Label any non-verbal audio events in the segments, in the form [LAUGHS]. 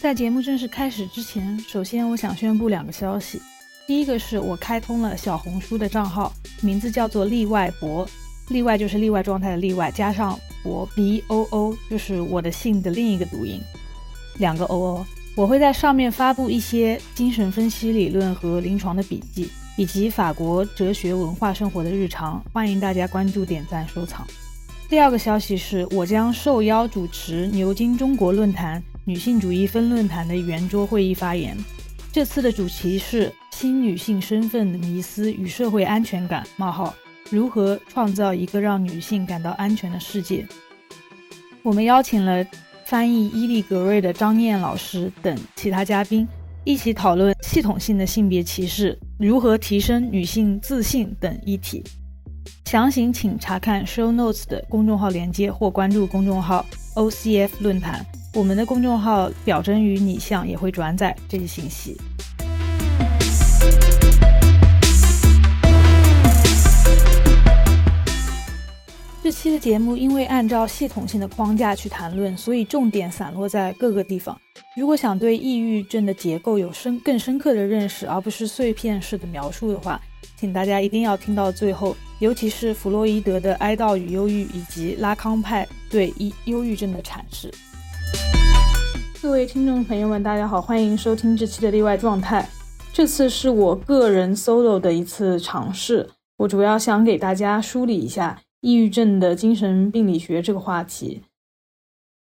在节目正式开始之前，首先我想宣布两个消息。第一个是我开通了小红书的账号，名字叫做例外博，例外就是例外状态的例外，加上博 B O O 就是我的姓的另一个读音，两个 O O。我会在上面发布一些精神分析理论和临床的笔记，以及法国哲学文化生活的日常，欢迎大家关注、点赞、收藏。第二个消息是我将受邀主持牛津中国论坛女性主义分论坛的圆桌会议发言。这次的主题是新女性身份的迷思与社会安全感：冒号如何创造一个让女性感到安全的世界？我们邀请了翻译伊利格瑞的张燕老师等其他嘉宾，一起讨论系统性的性别歧视如何提升女性自信等议题。详情请查看 show notes 的公众号链接或关注公众号 OCF 论坛。我们的公众号表征与拟像也会转载这些信息。这期的节目因为按照系统性的框架去谈论，所以重点散落在各个地方。如果想对抑郁症的结构有深更深刻的认识，而不是碎片式的描述的话，请大家一定要听到最后，尤其是弗洛伊德的哀悼与忧郁，以及拉康派对抑忧郁症的阐释。各位听众朋友们，大家好，欢迎收听这期的例外状态。这次是我个人 solo 的一次尝试，我主要想给大家梳理一下抑郁症的精神病理学这个话题。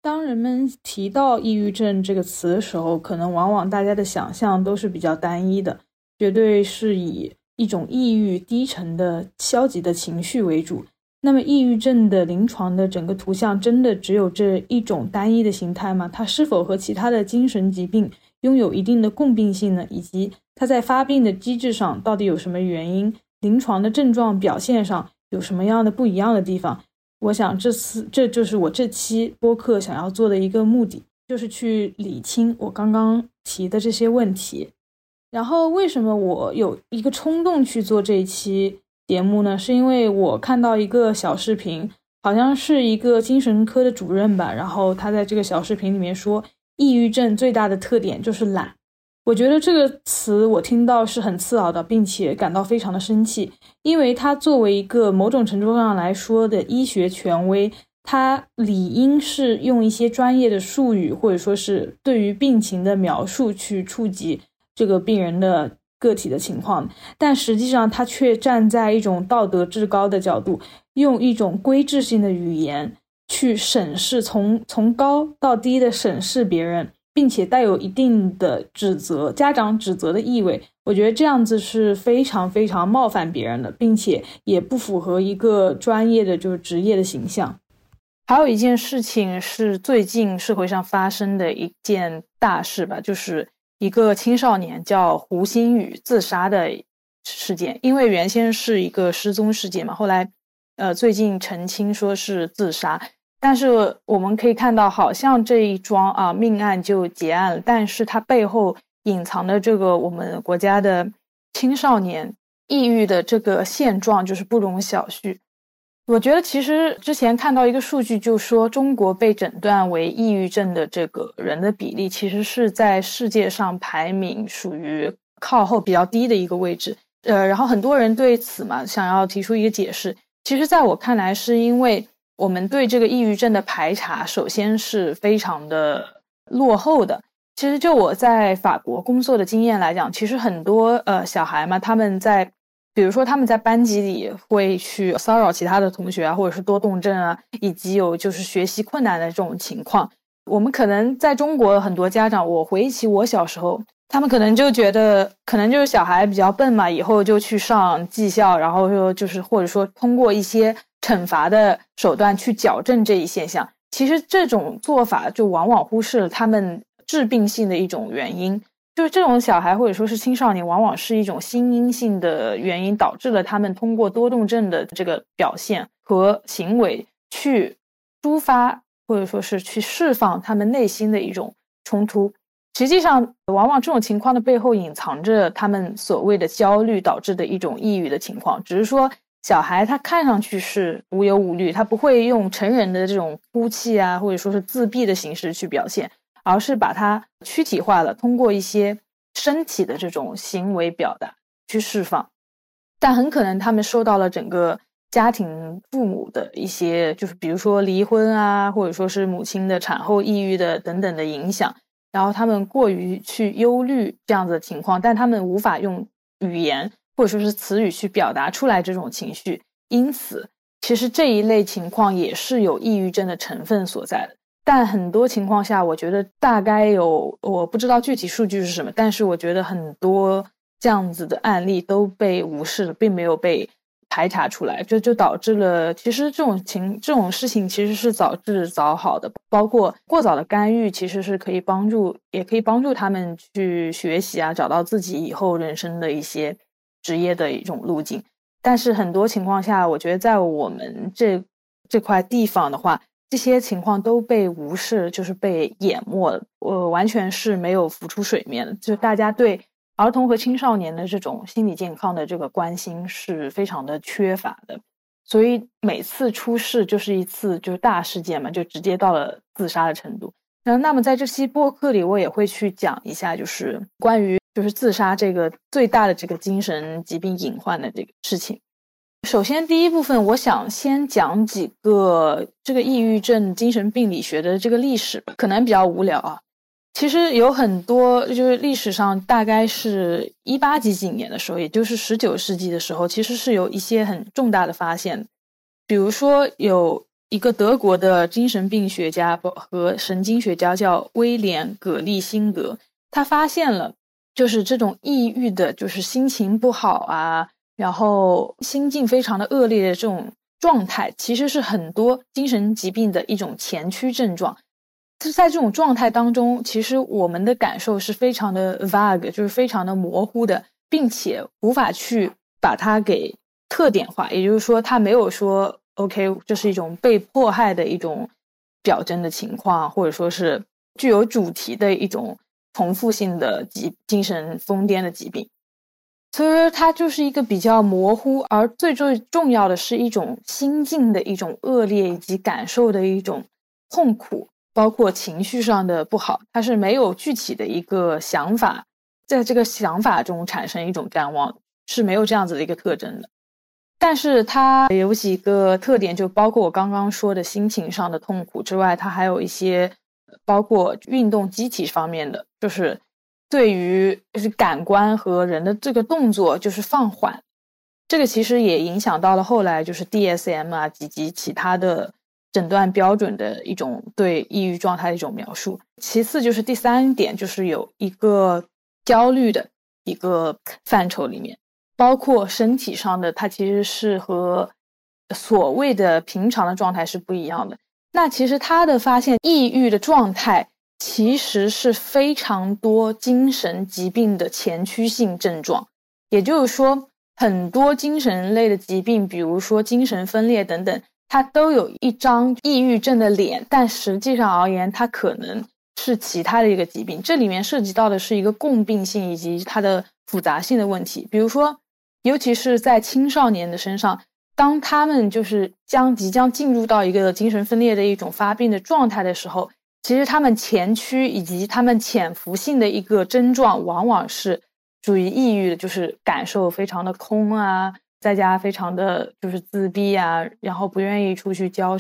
当人们提到抑郁症这个词的时候，可能往往大家的想象都是比较单一的，绝对是以一种抑郁、低沉的消极的情绪为主。那么，抑郁症的临床的整个图像真的只有这一种单一的形态吗？它是否和其他的精神疾病拥有一定的共病性呢？以及它在发病的机制上到底有什么原因？临床的症状表现上有什么样的不一样的地方？我想，这次这就是我这期播客想要做的一个目的，就是去理清我刚刚提的这些问题。然后，为什么我有一个冲动去做这一期？节目呢，是因为我看到一个小视频，好像是一个精神科的主任吧，然后他在这个小视频里面说，抑郁症最大的特点就是懒。我觉得这个词我听到是很刺耳的，并且感到非常的生气，因为他作为一个某种程度上来说的医学权威，他理应是用一些专业的术语或者说是对于病情的描述去触及这个病人的。个体的情况，但实际上他却站在一种道德至高的角度，用一种规制性的语言去审视，从从高到低的审视别人，并且带有一定的指责、家长指责的意味。我觉得这样子是非常非常冒犯别人的，并且也不符合一个专业的就是职业的形象。还有一件事情是最近社会上发生的一件大事吧，就是。一个青少年叫胡鑫宇自杀的事件，因为原先是一个失踪事件嘛，后来，呃，最近澄清说是自杀，但是我们可以看到，好像这一桩啊命案就结案了，但是它背后隐藏的这个我们国家的青少年抑郁的这个现状，就是不容小觑。我觉得其实之前看到一个数据，就说中国被诊断为抑郁症的这个人的比例，其实是在世界上排名属于靠后比较低的一个位置。呃，然后很多人对此嘛想要提出一个解释，其实在我看来，是因为我们对这个抑郁症的排查，首先是非常的落后的。其实就我在法国工作的经验来讲，其实很多呃小孩嘛，他们在。比如说，他们在班级里会去骚扰其他的同学啊，或者是多动症啊，以及有就是学习困难的这种情况。我们可能在中国很多家长，我回忆起我小时候，他们可能就觉得，可能就是小孩比较笨嘛，以后就去上技校，然后说就是或者说通过一些惩罚的手段去矫正这一现象。其实这种做法就往往忽视了他们致病性的一种原因。就是这种小孩或者说是青少年，往往是一种心因性的原因导致了他们通过多动症的这个表现和行为去抒发或者说是去释放他们内心的一种冲突。实际上，往往这种情况的背后隐藏着他们所谓的焦虑导致的一种抑郁的情况。只是说，小孩他看上去是无忧无虑，他不会用成人的这种哭泣啊，或者说是自闭的形式去表现。而是把它躯体化了，通过一些身体的这种行为表达去释放。但很可能他们受到了整个家庭父母的一些，就是比如说离婚啊，或者说是母亲的产后抑郁的等等的影响，然后他们过于去忧虑这样子的情况，但他们无法用语言或者说是词语去表达出来这种情绪，因此。其实这一类情况也是有抑郁症的成分所在的，但很多情况下，我觉得大概有我不知道具体数据是什么，但是我觉得很多这样子的案例都被无视了，并没有被排查出来，这就导致了其实这种情这种事情其实是早治早好的，包括过早的干预其实是可以帮助，也可以帮助他们去学习啊，找到自己以后人生的一些职业的一种路径。但是很多情况下，我觉得在我们这这块地方的话，这些情况都被无视，就是被淹没了。我完全是没有浮出水面的。就大家对儿童和青少年的这种心理健康的这个关心是非常的缺乏的。所以每次出事就是一次就是大事件嘛，就直接到了自杀的程度。那那么在这期播客里，我也会去讲一下，就是关于。就是自杀这个最大的这个精神疾病隐患的这个事情。首先，第一部分我想先讲几个这个抑郁症精神病理学的这个历史，可能比较无聊啊。其实有很多，就是历史上大概是一八几几年的时候，也就是十九世纪的时候，其实是有一些很重大的发现。比如说，有一个德国的精神病学家和神经学家叫威廉·葛利辛格，他发现了。就是这种抑郁的，就是心情不好啊，然后心境非常的恶劣的这种状态，其实是很多精神疾病的一种前驱症状。就是在这种状态当中，其实我们的感受是非常的 vague，就是非常的模糊的，并且无法去把它给特点化。也就是说，它没有说 OK，这是一种被迫害的一种表征的情况，或者说是具有主题的一种。重复性的疾精神疯癫的疾病，所以说它就是一个比较模糊，而最最重要的是一种心境的一种恶劣以及感受的一种痛苦，包括情绪上的不好，它是没有具体的一个想法，在这个想法中产生一种感望，是没有这样子的一个特征的。但是它有几个特点，就包括我刚刚说的心情上的痛苦之外，它还有一些。包括运动机体方面的，就是对于就是感官和人的这个动作就是放缓，这个其实也影响到了后来就是 DSM 啊以及其他的诊断标准的一种对抑郁状态的一种描述。其次就是第三点，就是有一个焦虑的一个范畴里面，包括身体上的，它其实是和所谓的平常的状态是不一样的。那其实他的发现，抑郁的状态其实是非常多精神疾病的前驱性症状。也就是说，很多精神类的疾病，比如说精神分裂等等，它都有一张抑郁症的脸，但实际上而言，它可能是其他的一个疾病。这里面涉及到的是一个共病性以及它的复杂性的问题。比如说，尤其是在青少年的身上。当他们就是将即将进入到一个精神分裂的一种发病的状态的时候，其实他们前驱以及他们潜伏性的一个症状，往往是属于抑郁的，就是感受非常的空啊，在家非常的就是自闭啊，然后不愿意出去交，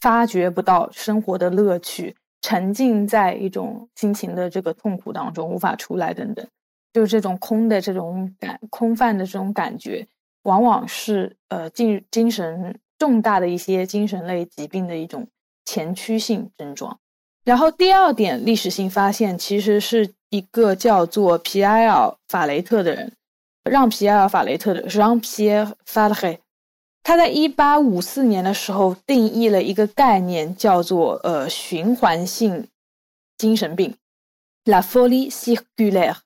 发掘不到生活的乐趣，沉浸在一种心情的这个痛苦当中，无法出来等等，就是这种空的这种感空泛的这种感觉。往往是呃精精神重大的一些精神类疾病的一种前驱性症状。然后第二点历史性发现，其实是一个叫做皮埃尔·法雷特的人，让皮埃尔·法雷特的让皮埃尔·法雷特，他在一八五四年的时候定义了一个概念，叫做呃循环性精神病，la folie circulaire。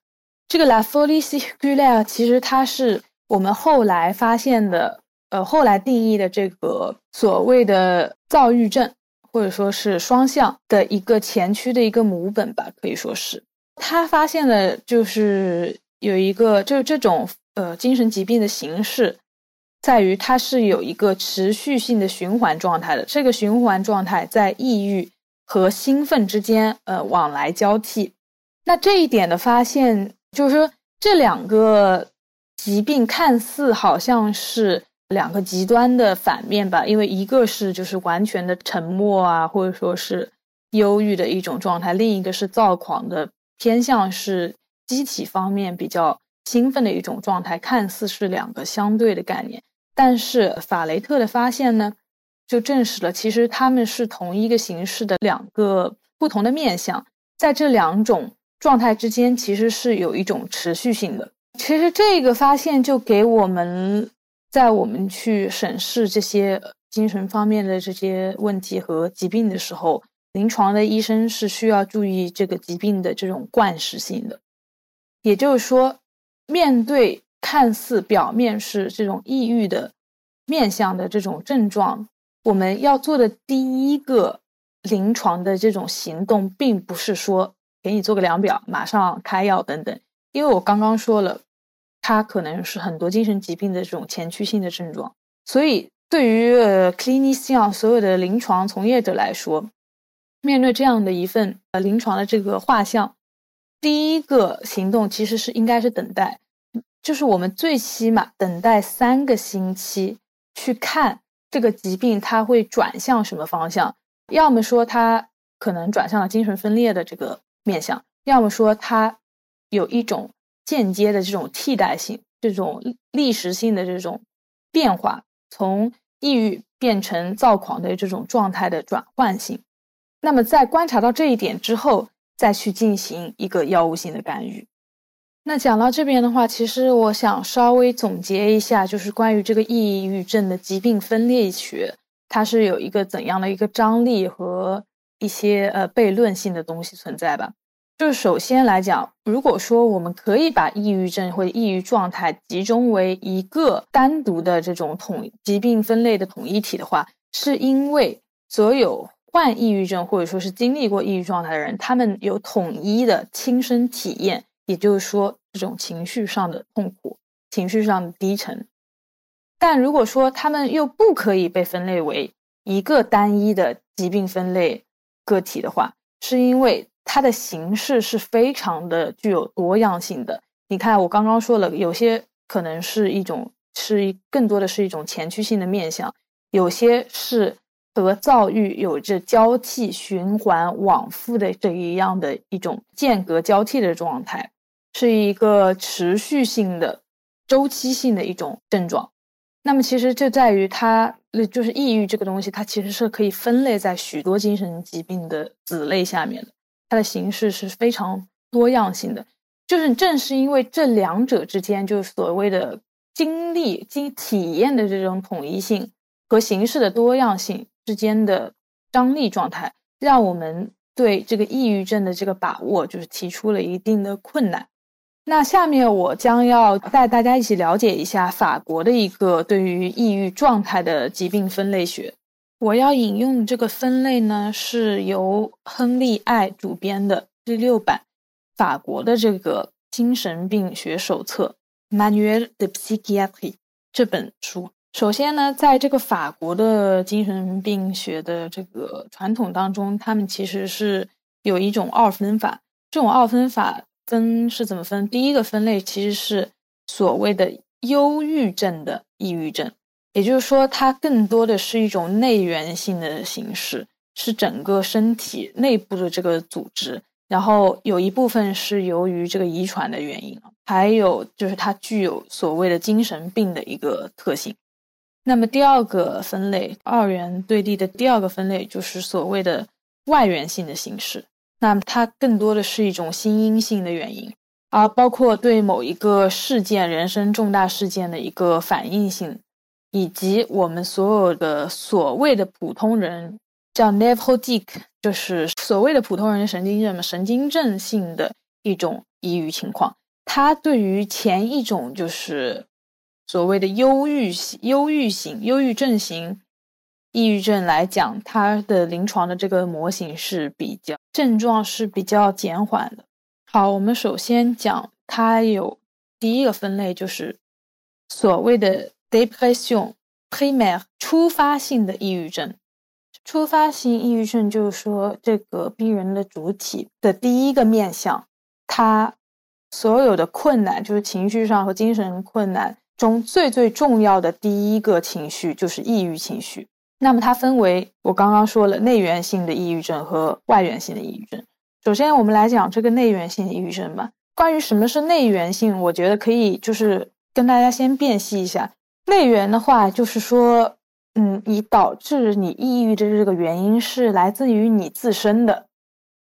这个 la folie circulaire 其实它是。我们后来发现的，呃，后来定义的这个所谓的躁郁症，或者说是双向的一个前驱的一个母本吧，可以说是他发现了，就是有一个，就是这种呃精神疾病的形式，在于它是有一个持续性的循环状态的。这个循环状态在抑郁和兴奋之间呃往来交替。那这一点的发现，就是说这两个疾病看似好像是两个极端的反面吧，因为一个是就是完全的沉默啊，或者说是忧郁的一种状态，另一个是躁狂的偏向是机体方面比较。兴奋的一种状态，看似是两个相对的概念，但是法雷特的发现呢，就证实了其实他们是同一个形式的两个不同的面相，在这两种状态之间，其实是有一种持续性的。其实这个发现就给我们在我们去审视这些精神方面的这些问题和疾病的时候，临床的医生是需要注意这个疾病的这种惯时性的，也就是说。面对看似表面是这种抑郁的面相的这种症状，我们要做的第一个临床的这种行动，并不是说给你做个量表，马上开药等等。因为我刚刚说了，它可能是很多精神疾病的这种前驱性的症状，所以对于呃 clinician 所有的临床从业者来说，面对这样的一份呃临床的这个画像。第一个行动其实是应该是等待，就是我们最起码等待三个星期，去看这个疾病它会转向什么方向。要么说它可能转向了精神分裂的这个面相，要么说它有一种间接的这种替代性、这种历时性的这种变化，从抑郁变成躁狂的这种状态的转换性。那么在观察到这一点之后。再去进行一个药物性的干预。那讲到这边的话，其实我想稍微总结一下，就是关于这个抑郁症的疾病分类学，它是有一个怎样的一个张力和一些呃悖论性的东西存在吧。就是首先来讲，如果说我们可以把抑郁症或者抑郁状态集中为一个单独的这种统疾病分类的统一体的话，是因为所有。患抑郁症或者说是经历过抑郁状态的人，他们有统一的亲身体验，也就是说这种情绪上的痛苦、情绪上的低沉。但如果说他们又不可以被分类为一个单一的疾病分类个体的话，是因为它的形式是非常的具有多样性的。你看，我刚刚说了，有些可能是一种是更多的是一种前驱性的面相，有些是。和躁郁有着交替循环往复的这一样的一种间隔交替的状态，是一个持续性的周期性的一种症状。那么其实就在于它，就是抑郁这个东西，它其实是可以分类在许多精神疾病的子类下面的，它的形式是非常多样性的。就是正是因为这两者之间，就是所谓的经历、经体验的这种统一性和形式的多样性。之间的张力状态，让我们对这个抑郁症的这个把握，就是提出了一定的困难。那下面我将要带大家一起了解一下法国的一个对于抑郁状态的疾病分类学。我要引用这个分类呢，是由亨利·艾主编的第六版法国的这个精神病学手册《Manuel de Psychiatrie》这本书。首先呢，在这个法国的精神病学的这个传统当中，他们其实是有一种二分法。这种二分法分是怎么分？第一个分类其实是所谓的忧郁症的抑郁症，也就是说，它更多的是一种内源性的形式，是整个身体内部的这个组织，然后有一部分是由于这个遗传的原因，还有就是它具有所谓的精神病的一个特性。那么第二个分类，二元对立的第二个分类就是所谓的外源性的形式。那么它更多的是一种心因性的原因，而包括对某一个事件、人生重大事件的一个反应性，以及我们所有的所谓的普通人，叫 nevrotic，就是所谓的普通人神经症嘛，神经症性的一种抑郁情况。它对于前一种就是。所谓的忧郁、忧郁型、忧郁症型抑郁症来讲，它的临床的这个模型是比较症状是比较减缓的。好，我们首先讲它有第一个分类，就是所谓的 depression primaire 初发性的抑郁症。初发性抑郁症就是说，这个病人的主体的第一个面相，他所有的困难，就是情绪上和精神困难中最最重要的第一个情绪就是抑郁情绪。那么它分为我刚刚说了内源性的抑郁症和外源性的抑郁症。首先，我们来讲这个内源性的抑郁症吧。关于什么是内源性，我觉得可以就是跟大家先辨析一下。内源的话，就是说。嗯，你导致你抑郁的这个原因是来自于你自身的，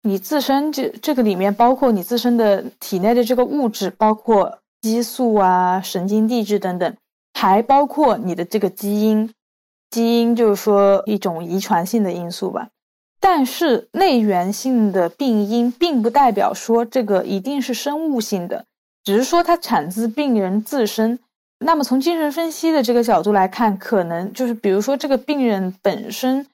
你自身这这个里面包括你自身的体内的这个物质，包括激素啊、神经递质等等，还包括你的这个基因，基因就是说一种遗传性的因素吧。但是内源性的病因并不代表说这个一定是生物性的，只是说它产自病人自身。那么从精神分析的这个角度来看，可能就是比如说这个病人本身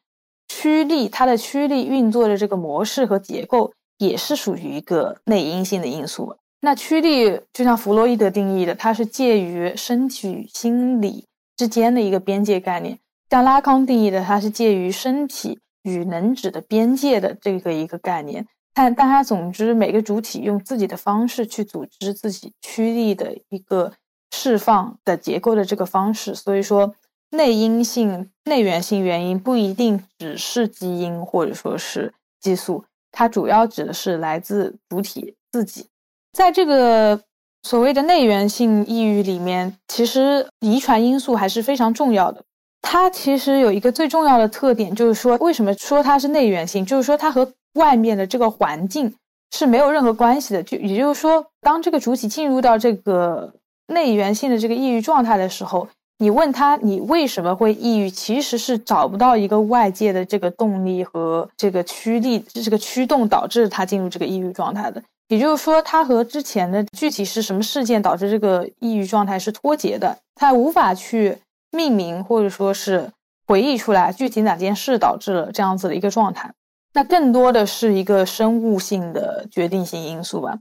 驱力，他的驱力运作的这个模式和结构也是属于一个内因性的因素。那驱力就像弗洛伊德定义的，它是介于身体与心理之间的一个边界概念；像拉康定义的，它是介于身体与能指的边界的这个一个概念。但但它总之每个主体用自己的方式去组织自己驱力的一个。释放的结构的这个方式，所以说内因性、内源性原因不一定只是基因或者说是激素，它主要指的是来自主体自己。在这个所谓的内源性抑郁里面，其实遗传因素还是非常重要的。它其实有一个最重要的特点，就是说为什么说它是内源性，就是说它和外面的这个环境是没有任何关系的。就也就是说，当这个主体进入到这个。内源性的这个抑郁状态的时候，你问他你为什么会抑郁，其实是找不到一个外界的这个动力和这个驱力，这个驱动导致他进入这个抑郁状态的。也就是说，他和之前的具体是什么事件导致这个抑郁状态是脱节的，他无法去命名或者说是回忆出来具体哪件事导致了这样子的一个状态。那更多的是一个生物性的决定性因素吧。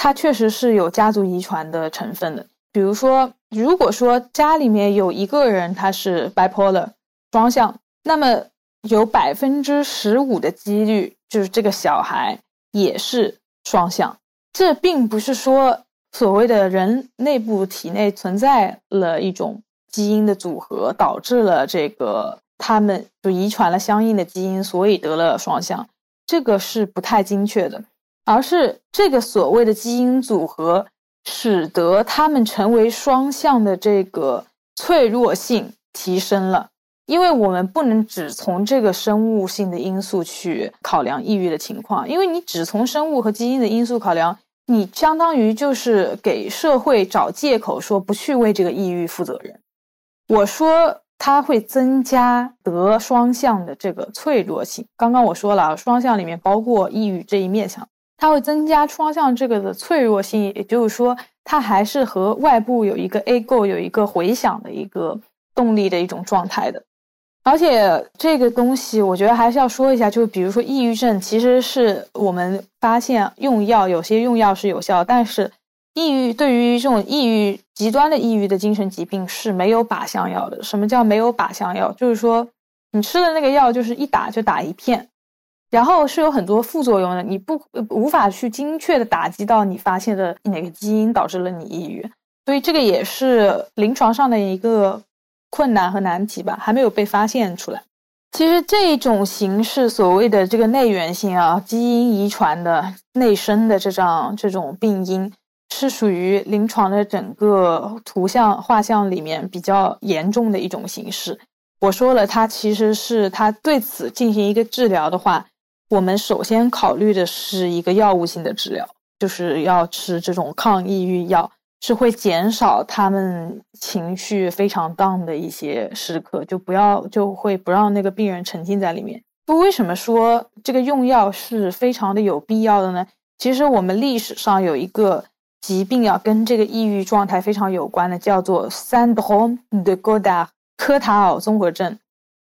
它确实是有家族遗传的成分的，比如说，如果说家里面有一个人他是 bipolar 双向，那么有百分之十五的几率就是这个小孩也是双向。这并不是说所谓的人内部体内存在了一种基因的组合，导致了这个他们就遗传了相应的基因，所以得了双向，这个是不太精确的。而是这个所谓的基因组合，使得他们成为双向的这个脆弱性提升了。因为我们不能只从这个生物性的因素去考量抑郁的情况，因为你只从生物和基因的因素考量，你相当于就是给社会找借口，说不去为这个抑郁负责任。我说它会增加得双向的这个脆弱性。刚刚我说了，双向里面包括抑郁这一面相。它会增加双向这个的脆弱性，也就是说，它还是和外部有一个 A 构有一个回响的一个动力的一种状态的。而且这个东西，我觉得还是要说一下，就比如说抑郁症，其实是我们发现用药，有些用药是有效，但是抑郁对于这种抑郁极端的抑郁的精神疾病是没有靶向药的。什么叫没有靶向药？就是说你吃的那个药就是一打就打一片。然后是有很多副作用的，你不无法去精确的打击到你发现的哪个基因导致了你抑郁，所以这个也是临床上的一个困难和难题吧，还没有被发现出来。其实这种形式所谓的这个内源性啊，基因遗传的内生的这张这种病因，是属于临床的整个图像画像里面比较严重的一种形式。我说了，它其实是它对此进行一个治疗的话。我们首先考虑的是一个药物性的治疗，就是要吃这种抗抑郁药，是会减少他们情绪非常 down 的一些时刻，就不要就会不让那个病人沉浸在里面。不，为什么说这个用药是非常的有必要的呢？其实我们历史上有一个疾病啊，跟这个抑郁状态非常有关的，叫做 s y n d r o m de g o d a r 科塔尔综合症。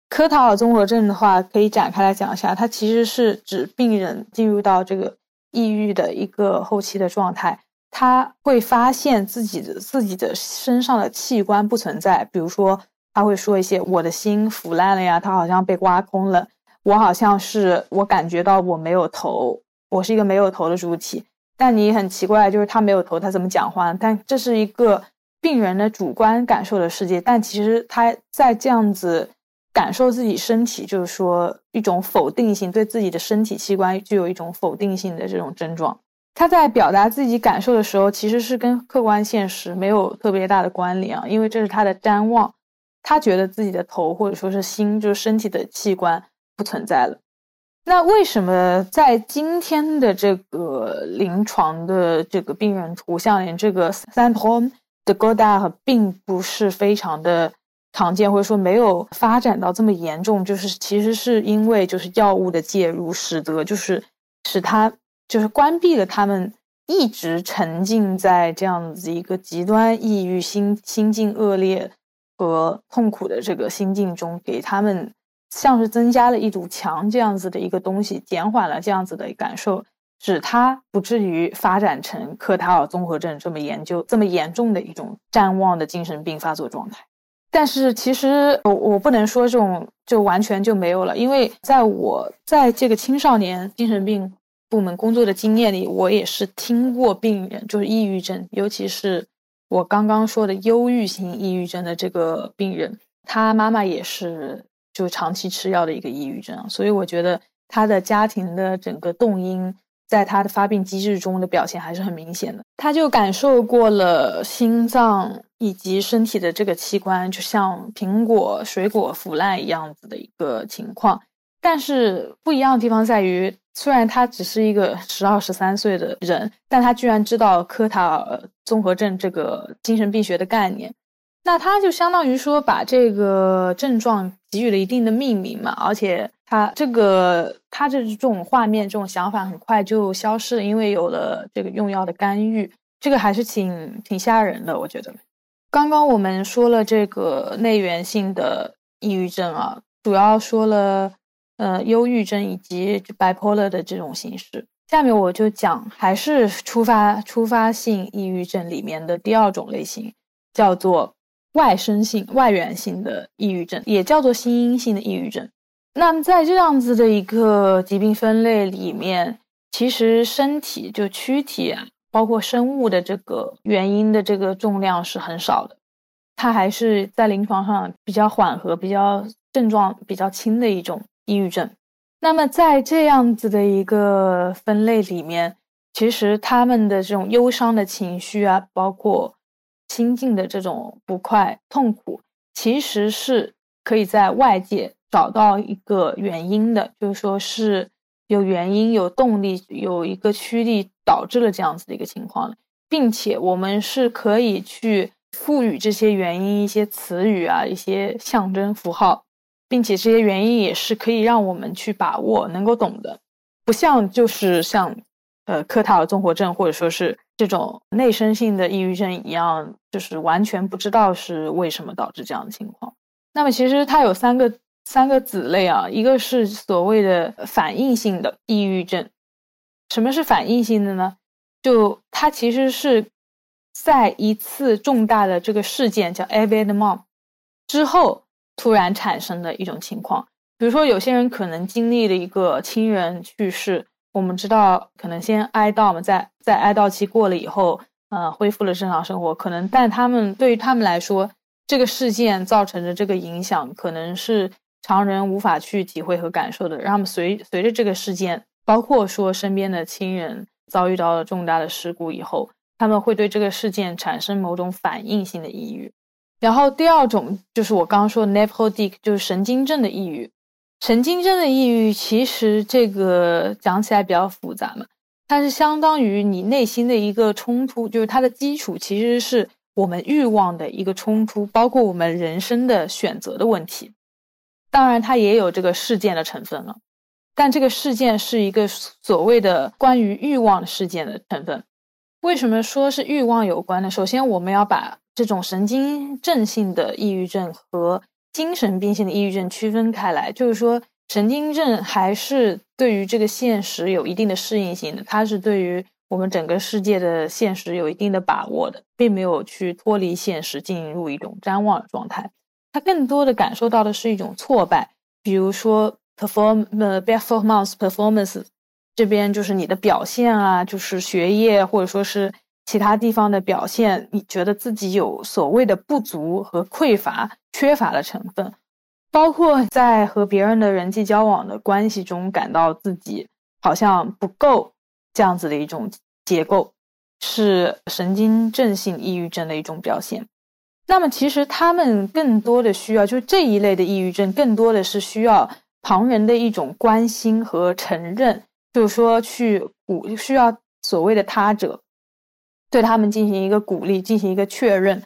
科塔尔综合症的话，可以展开来讲一下。它其实是指病人进入到这个抑郁的一个后期的状态，他会发现自己的自己的身上的器官不存在。比如说，他会说一些“我的心腐烂了呀”，他好像被挖空了。我好像是我感觉到我没有头，我是一个没有头的主体。但你很奇怪，就是他没有头，他怎么讲话？但这是一个病人的主观感受的世界。但其实他在这样子感受自己身体，就是说一种否定性，对自己的身体器官具有一种否定性的这种症状。他在表达自己感受的时候，其实是跟客观现实没有特别大的关联啊，因为这是他的瞻望，他觉得自己的头或者说是心，就是身体的器官不存在了。那为什么在今天的这个临床的这个病人图像里，这个三 m 的 Godard 并不是非常的常见，或者说没有发展到这么严重？就是其实是因为就是药物的介入，使得就是使他就是关闭了他们一直沉浸在这样子一个极端抑郁、心心境恶劣和痛苦的这个心境中，给他们。像是增加了一堵墙这样子的一个东西，减缓了这样子的感受，使他不至于发展成科塔尔综合症这么研究这么严重的一种瞻望的精神病发作状态。但是其实我我不能说这种就完全就没有了，因为在我在这个青少年精神病部门工作的经验里，我也是听过病人就是抑郁症，尤其是我刚刚说的忧郁型抑郁症的这个病人，他妈妈也是。就长期吃药的一个抑郁症，所以我觉得他的家庭的整个动因，在他的发病机制中的表现还是很明显的。他就感受过了心脏以及身体的这个器官，就像苹果、水果腐烂一样子的一个情况。但是不一样的地方在于，虽然他只是一个十二、十三岁的人，但他居然知道科塔尔综合症这个精神病学的概念。那他就相当于说把这个症状给予了一定的命名嘛，而且他这个他这这种画面、这种想法很快就消失了，因为有了这个用药的干预，这个还是挺挺吓人的，我觉得。刚刚我们说了这个内源性的抑郁症啊，主要说了呃忧郁症以及 bipolar 的这种形式，下面我就讲还是突发突发性抑郁症里面的第二种类型，叫做。外生性、外源性的抑郁症，也叫做心因性的抑郁症。那在这样子的一个疾病分类里面，其实身体就躯体啊，包括生物的这个原因的这个重量是很少的，它还是在临床上比较缓和、比较症状比较轻的一种抑郁症。那么在这样子的一个分类里面，其实他们的这种忧伤的情绪啊，包括。心境的这种不快、痛苦，其实是可以在外界找到一个原因的，就是说是有原因、有动力、有一个驱力导致了这样子的一个情况，并且我们是可以去赋予这些原因一些词语啊、一些象征符号，并且这些原因也是可以让我们去把握、能够懂的，不像就是像。呃，科塔尔综合症或者说是这种内生性的抑郁症一样，就是完全不知道是为什么导致这样的情况。那么其实它有三个三个子类啊，一个是所谓的反应性的抑郁症。什么是反应性的呢？就它其实是在一次重大的这个事件叫 event 之后突然产生的一种情况。比如说有些人可能经历了一个亲人去世。我们知道，可能先哀悼嘛，在在哀悼期过了以后，呃，恢复了正常生活。可能，但他们对于他们来说，这个事件造成的这个影响，可能是常人无法去体会和感受的。让他们随随着这个事件，包括说身边的亲人遭遇到了重大的事故以后，他们会对这个事件产生某种反应性的抑郁。然后第二种就是我刚刚说 nephrotic，就是神经症的抑郁。神经症的抑郁，其实这个讲起来比较复杂嘛，它是相当于你内心的一个冲突，就是它的基础其实是我们欲望的一个冲突，包括我们人生的选择的问题。当然，它也有这个事件的成分了，但这个事件是一个所谓的关于欲望事件的成分。为什么说是欲望有关呢？首先，我们要把这种神经症性的抑郁症和精神病性的抑郁症区分开来，就是说，神经症还是对于这个现实有一定的适应性的，它是对于我们整个世界的现实有一定的把握的，并没有去脱离现实进入一种瞻望的状态。他更多的感受到的是一种挫败，比如说 perform 呃 performance performance 这边就是你的表现啊，就是学业或者说是其他地方的表现，你觉得自己有所谓的不足和匮乏、缺乏的成分，包括在和别人的人际交往的关系中，感到自己好像不够这样子的一种结构，是神经症性抑郁症的一种表现。那么，其实他们更多的需要，就这一类的抑郁症，更多的是需要旁人的一种关心和承认，就是说去鼓，需要所谓的他者对他们进行一个鼓励，进行一个确认，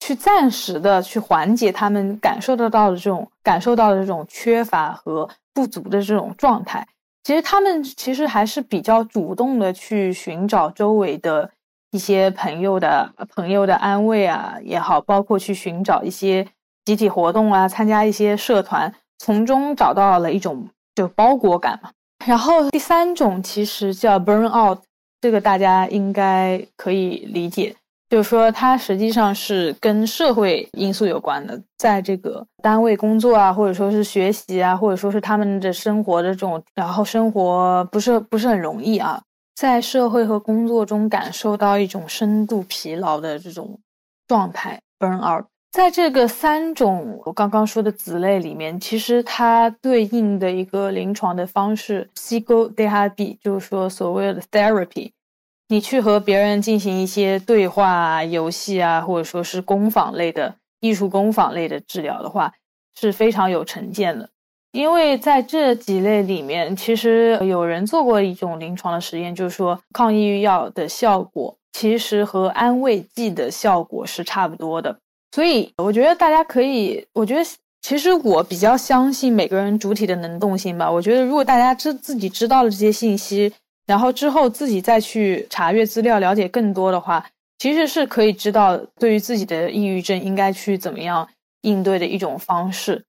去暂时的去缓解他们感受得到的这种感受到的这种缺乏和不足的这种状态。其实他们其实还是比较主动的去寻找周围的。一些朋友的朋友的安慰啊也好，包括去寻找一些集体活动啊，参加一些社团，从中找到了一种就包裹感嘛。然后第三种其实叫 burn out，这个大家应该可以理解，就是说它实际上是跟社会因素有关的，在这个单位工作啊，或者说是学习啊，或者说是他们的生活的这种，然后生活不是不是很容易啊。在社会和工作中感受到一种深度疲劳的这种状态，burn out。在这个三种我刚刚说的子类里面，其实它对应的一个临床的方式，psychotherapy，就是说所谓的 therapy。你去和别人进行一些对话、啊游戏啊，或者说是工坊类的艺术工坊类的治疗的话，是非常有成见的。因为在这几类里面，其实有人做过一种临床的实验，就是说抗抑郁药的效果其实和安慰剂的效果是差不多的。所以我觉得大家可以，我觉得其实我比较相信每个人主体的能动性吧。我觉得如果大家知自己知道了这些信息，然后之后自己再去查阅资料，了解更多的话，其实是可以知道对于自己的抑郁症应该去怎么样应对的一种方式。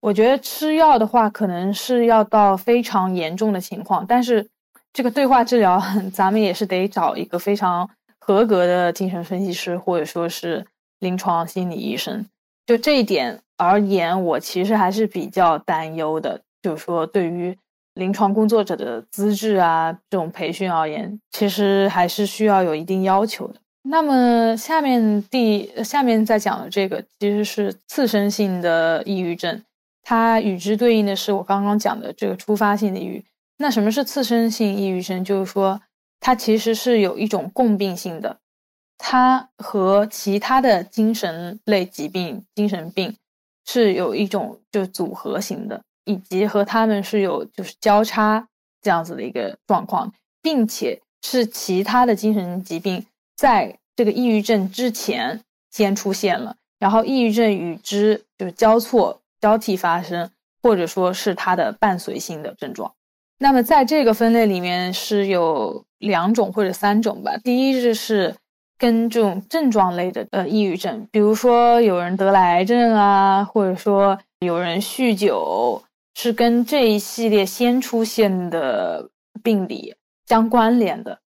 我觉得吃药的话，可能是要到非常严重的情况，但是这个对话治疗，[LAUGHS] 咱们也是得找一个非常合格的精神分析师，或者说是临床心理医生。就这一点而言，我其实还是比较担忧的。就是说，对于临床工作者的资质啊，这种培训而言，其实还是需要有一定要求的。那么下面第下面再讲的这个，其实是次生性的抑郁症。它与之对应的是我刚刚讲的这个突发性的抑郁。那什么是次生性抑郁症？就是说，它其实是有一种共病性的，它和其他的精神类疾病、精神病是有一种就组合型的，以及和他们是有就是交叉这样子的一个状况，并且是其他的精神疾病在这个抑郁症之前先出现了，然后抑郁症与之就是交错。交替发生，或者说是它的伴随性的症状。那么在这个分类里面是有两种或者三种吧。第一就是跟这种症状类的呃抑郁症，比如说有人得了癌症啊，或者说有人酗酒，是跟这一系列先出现的病理相关联的，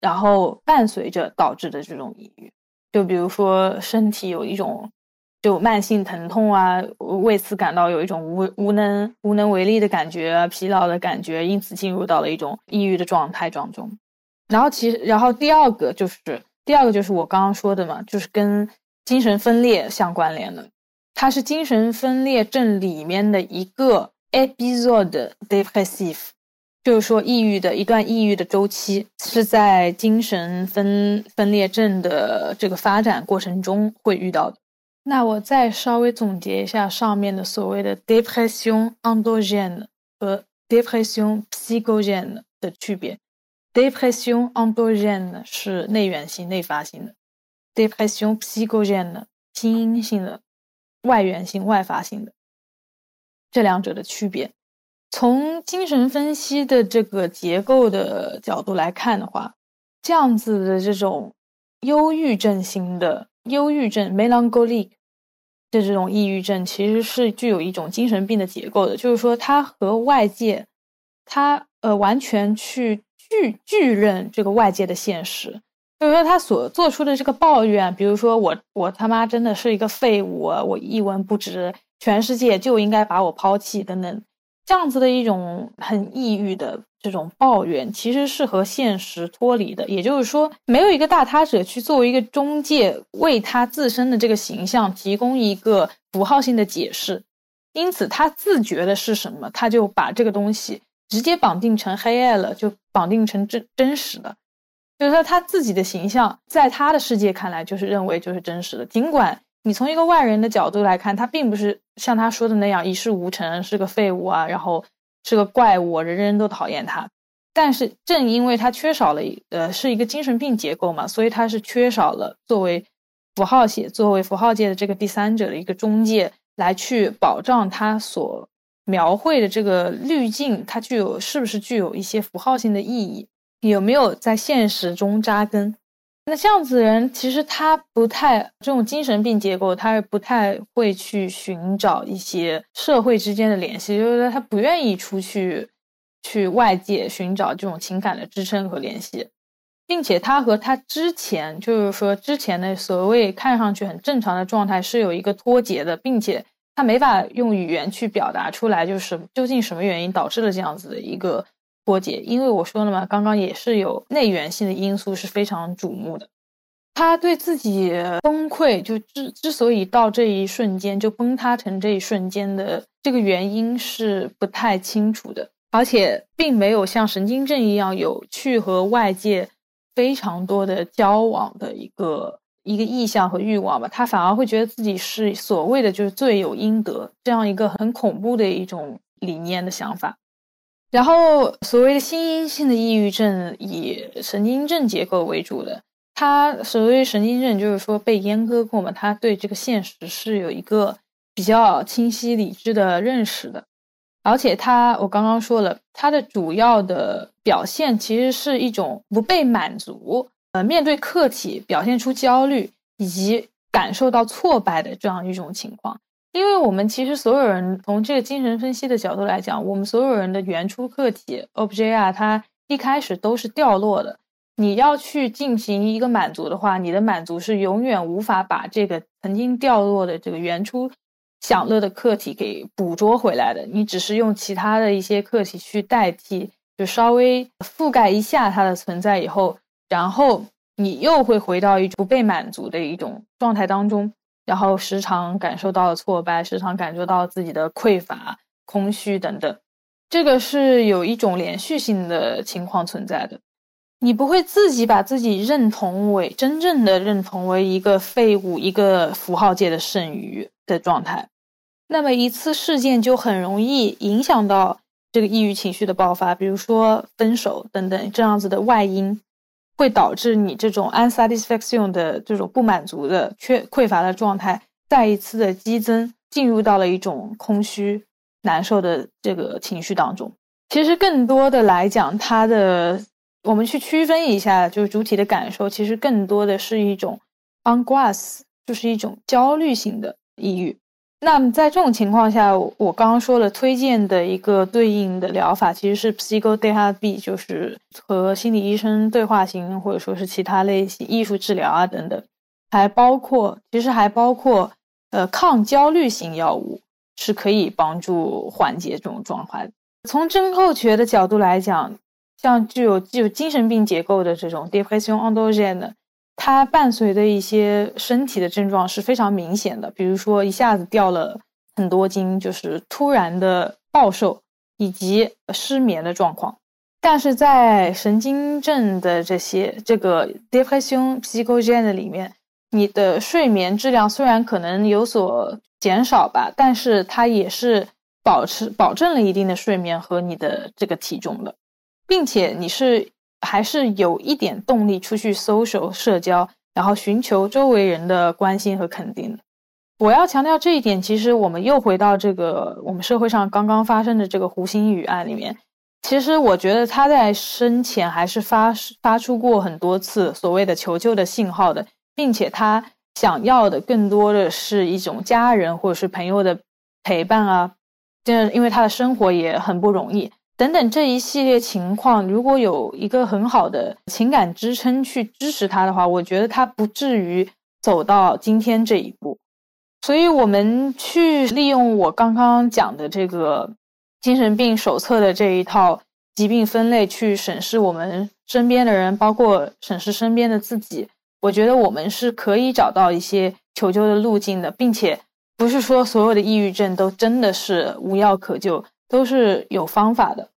然后伴随着导致的这种抑郁。就比如说身体有一种。就慢性疼痛啊，为此感到有一种无无能无能为力的感觉，疲劳的感觉，因此进入到了一种抑郁的状态当中。然后其实，然后第二个就是第二个就是我刚刚说的嘛，就是跟精神分裂相关联的，它是精神分裂症里面的一个 episode depressive，就是说抑郁的一段抑郁的周期是在精神分分裂症的这个发展过程中会遇到的。那我再稍微总结一下上面的所谓的 depression endogène 和 depression psychogène 的区别。Depression endogène 是内源性、内发性的，depression psychogène 心因性的、外源性、外发性的。这两者的区别，从精神分析的这个结构的角度来看的话，这样子的这种忧郁症型的忧郁症 melancholy。的这种抑郁症其实是具有一种精神病的结构的，就是说它和外界，它呃完全去拒拒认这个外界的现实，就是说他所做出的这个抱怨，比如说我我他妈真的是一个废物，我一文不值，全世界就应该把我抛弃等等，这样子的一种很抑郁的这种抱怨，其实是和现实脱离的。也就是说，没有一个大他者去作为一个中介，为他自身的这个形象提供一个符号性的解释。因此，他自觉的是什么，他就把这个东西直接绑定成黑暗了，就绑定成真真实的。就是说，他自己的形象在他的世界看来就是认为就是真实的。尽管你从一个外人的角度来看，他并不是像他说的那样一事无成，是个废物啊，然后是个怪物，人人都讨厌他。但是正因为他缺少了呃是一个精神病结构嘛，所以他是缺少了作为符号写作为符号界的这个第三者的一个中介来去保障他所描绘的这个滤镜，它具有是不是具有一些符号性的意义。有没有在现实中扎根？那这样子的人，其实他不太这种精神病结构，他是不太会去寻找一些社会之间的联系，就是他不愿意出去去外界寻找这种情感的支撑和联系，并且他和他之前就是说之前的所谓看上去很正常的状态是有一个脱节的，并且他没法用语言去表达出来，就是究竟什么原因导致了这样子的一个。脱节，因为我说了嘛，刚刚也是有内源性的因素是非常瞩目的。他对自己崩溃，就之之所以到这一瞬间就崩塌成这一瞬间的这个原因是不太清楚的，而且并没有像神经症一样有去和外界非常多的交往的一个一个意向和欲望吧。他反而会觉得自己是所谓的就是罪有应得这样一个很恐怖的一种理念的想法。然后，所谓的心因性的抑郁症以神经症结构为主的，它所谓神经症就是说被阉割过嘛，他对这个现实是有一个比较清晰理智的认识的，而且他我刚刚说了，他的主要的表现其实是一种不被满足，呃，面对客体表现出焦虑以及感受到挫败的这样一种情况。因为我们其实所有人从这个精神分析的角度来讲，我们所有人的原初客体 obj 啊，它一开始都是掉落的。你要去进行一个满足的话，你的满足是永远无法把这个曾经掉落的这个原初享乐的客体给捕捉回来的。你只是用其他的一些客体去代替，就稍微覆盖一下它的存在以后，然后你又会回到一种不被满足的一种状态当中。然后时常感受到挫败，时常感受到自己的匮乏、空虚等等，这个是有一种连续性的情况存在的。你不会自己把自己认同为真正的认同为一个废物、一个符号界的剩余的状态，那么一次事件就很容易影响到这个抑郁情绪的爆发，比如说分手等等这样子的外因。会导致你这种 unsatisfaction 的这种不满足的缺匮乏的状态再一次的激增，进入到了一种空虚难受的这个情绪当中。其实更多的来讲，它的我们去区分一下，就是主体的感受，其实更多的是一种 angoisse，就是一种焦虑型的抑郁。那么在这种情况下，我刚刚说了推荐的一个对应的疗法，其实是 psychotherapy，就是和心理医生对话型，或者说是其他类型艺术治疗啊等等，还包括其实还包括呃抗焦虑型药物是可以帮助缓解这种状态。从症候学的角度来讲，像具有具有精神病结构的这种 depression endogene。它伴随的一些身体的症状是非常明显的，比如说一下子掉了很多斤，就是突然的暴瘦，以及失眠的状况。但是在神经症的这些这个 depression psychogen 里面，你的睡眠质量虽然可能有所减少吧，但是它也是保持保证了一定的睡眠和你的这个体重的，并且你是。还是有一点动力出去 social 社交，然后寻求周围人的关心和肯定。我要强调这一点，其实我们又回到这个我们社会上刚刚发生的这个胡鑫宇案里面。其实我觉得他在生前还是发发出过很多次所谓的求救的信号的，并且他想要的更多的是一种家人或者是朋友的陪伴啊，这因为他的生活也很不容易。等等这一系列情况，如果有一个很好的情感支撑去支持他的话，我觉得他不至于走到今天这一步。所以，我们去利用我刚刚讲的这个精神病手册的这一套疾病分类去审视我们身边的人，包括审视身边的自己，我觉得我们是可以找到一些求救的路径的，并且不是说所有的抑郁症都真的是无药可救，都是有方法的，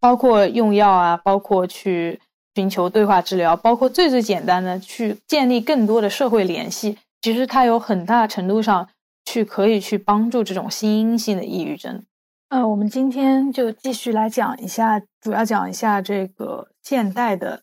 包括用药啊，包括去寻求对话治疗，包括最最简单的去建立更多的社会联系，其实它有很大程度上去可以去帮助这种心因性的抑郁症。呃，我们今天就继续来讲一下，主要讲一下这个现代的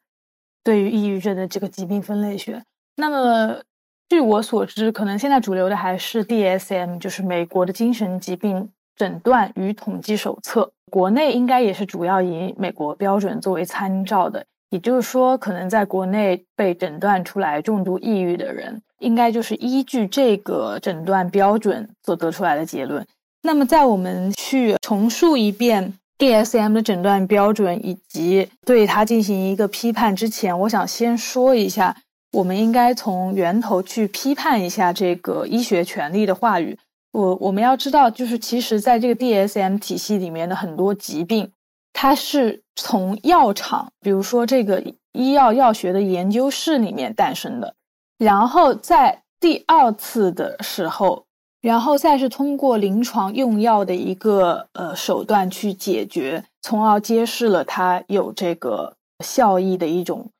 对于抑郁症的这个疾病分类学。那么，据我所知，可能现在主流的还是 DSM，就是美国的精神疾病诊断与统计手册。国内应该也是主要以美国标准作为参照的。也就是说，可能在国内被诊断出来重度抑郁的人，应该就是依据这个诊断标准所得出来的结论。那么，在我们去重述一遍 DSM 的诊断标准以及对它进行一个批判之前，我想先说一下，我们应该从源头去批判一下这个医学权利的话语。我我们要知道，就是其实在这个 DSM 体系里面的很多疾病，它是从药厂，比如说这个医药药学的研究室里面诞生的，然后在第二次的时候。然后再是通过临床用药的一个呃手段去解决，从而揭示了它有这个效益的一种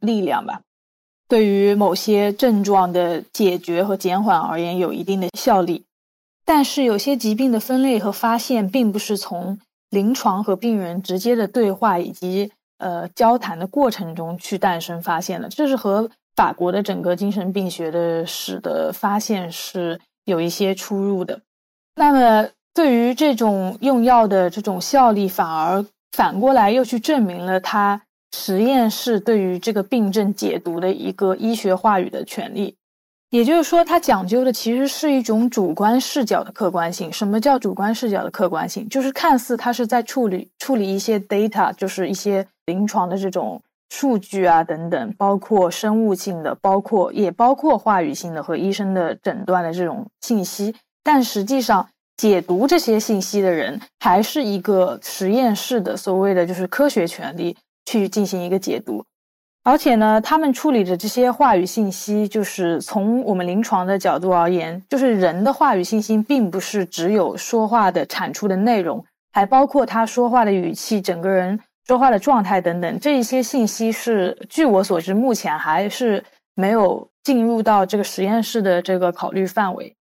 力量吧。对于某些症状的解决和减缓而言，有一定的效力。但是有些疾病的分类和发现，并不是从临床和病人直接的对话以及呃交谈的过程中去诞生发现的。这是和法国的整个精神病学的史的发现是。有一些出入的，那么对于这种用药的这种效力，反而反过来又去证明了他实验室对于这个病症解读的一个医学话语的权利。也就是说，它讲究的其实是一种主观视角的客观性。什么叫主观视角的客观性？就是看似它是在处理处理一些 data，就是一些临床的这种。数据啊，等等，包括生物性的，包括也包括话语性的和医生的诊断的这种信息，但实际上解读这些信息的人还是一个实验室的所谓的就是科学权利去进行一个解读，而且呢，他们处理的这些话语信息，就是从我们临床的角度而言，就是人的话语信息并不是只有说话的产出的内容，还包括他说话的语气，整个人。说话的状态等等，这一些信息是据我所知，目前还是没有进入到这个实验室的这个考虑范围。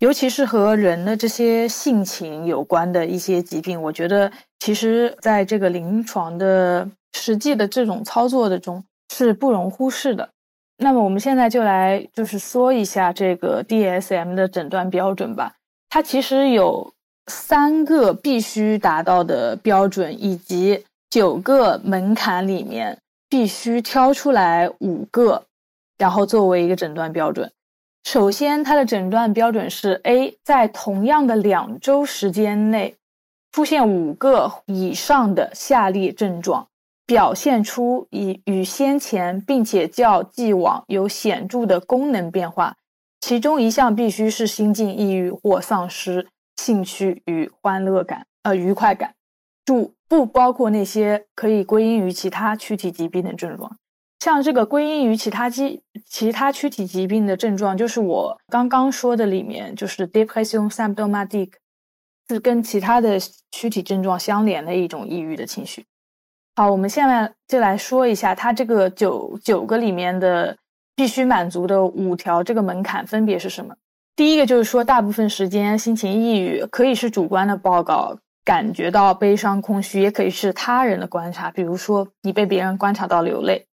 尤其是和人的这些性情有关的一些疾病，我觉得其实在这个临床的实际的这种操作的中是不容忽视的。那么我们现在就来就是说一下这个 DSM 的诊断标准吧。它其实有三个必须达到的标准，以及。九个门槛里面必须挑出来五个，然后作为一个诊断标准。首先，它的诊断标准是：A，在同样的两周时间内出现五个以上的下列症状，表现出以与先前并且较既往有显著的功能变化，其中一项必须是心境抑郁或丧失兴趣与欢乐感，呃，愉快感。注。不包括那些可以归因于其他躯体疾病的症状，像这个归因于其他疾其他躯体疾病的症状，就是我刚刚说的里面，就是 depression symptomatic，是跟其他的躯体症状相连的一种抑郁的情绪。好，我们现在就来说一下它这个九九个里面的必须满足的五条这个门槛分别是什么。第一个就是说，大部分时间心情抑郁可以是主观的报告。感觉到悲伤、空虚，也可以是他人的观察，比如说你被别人观察到流泪。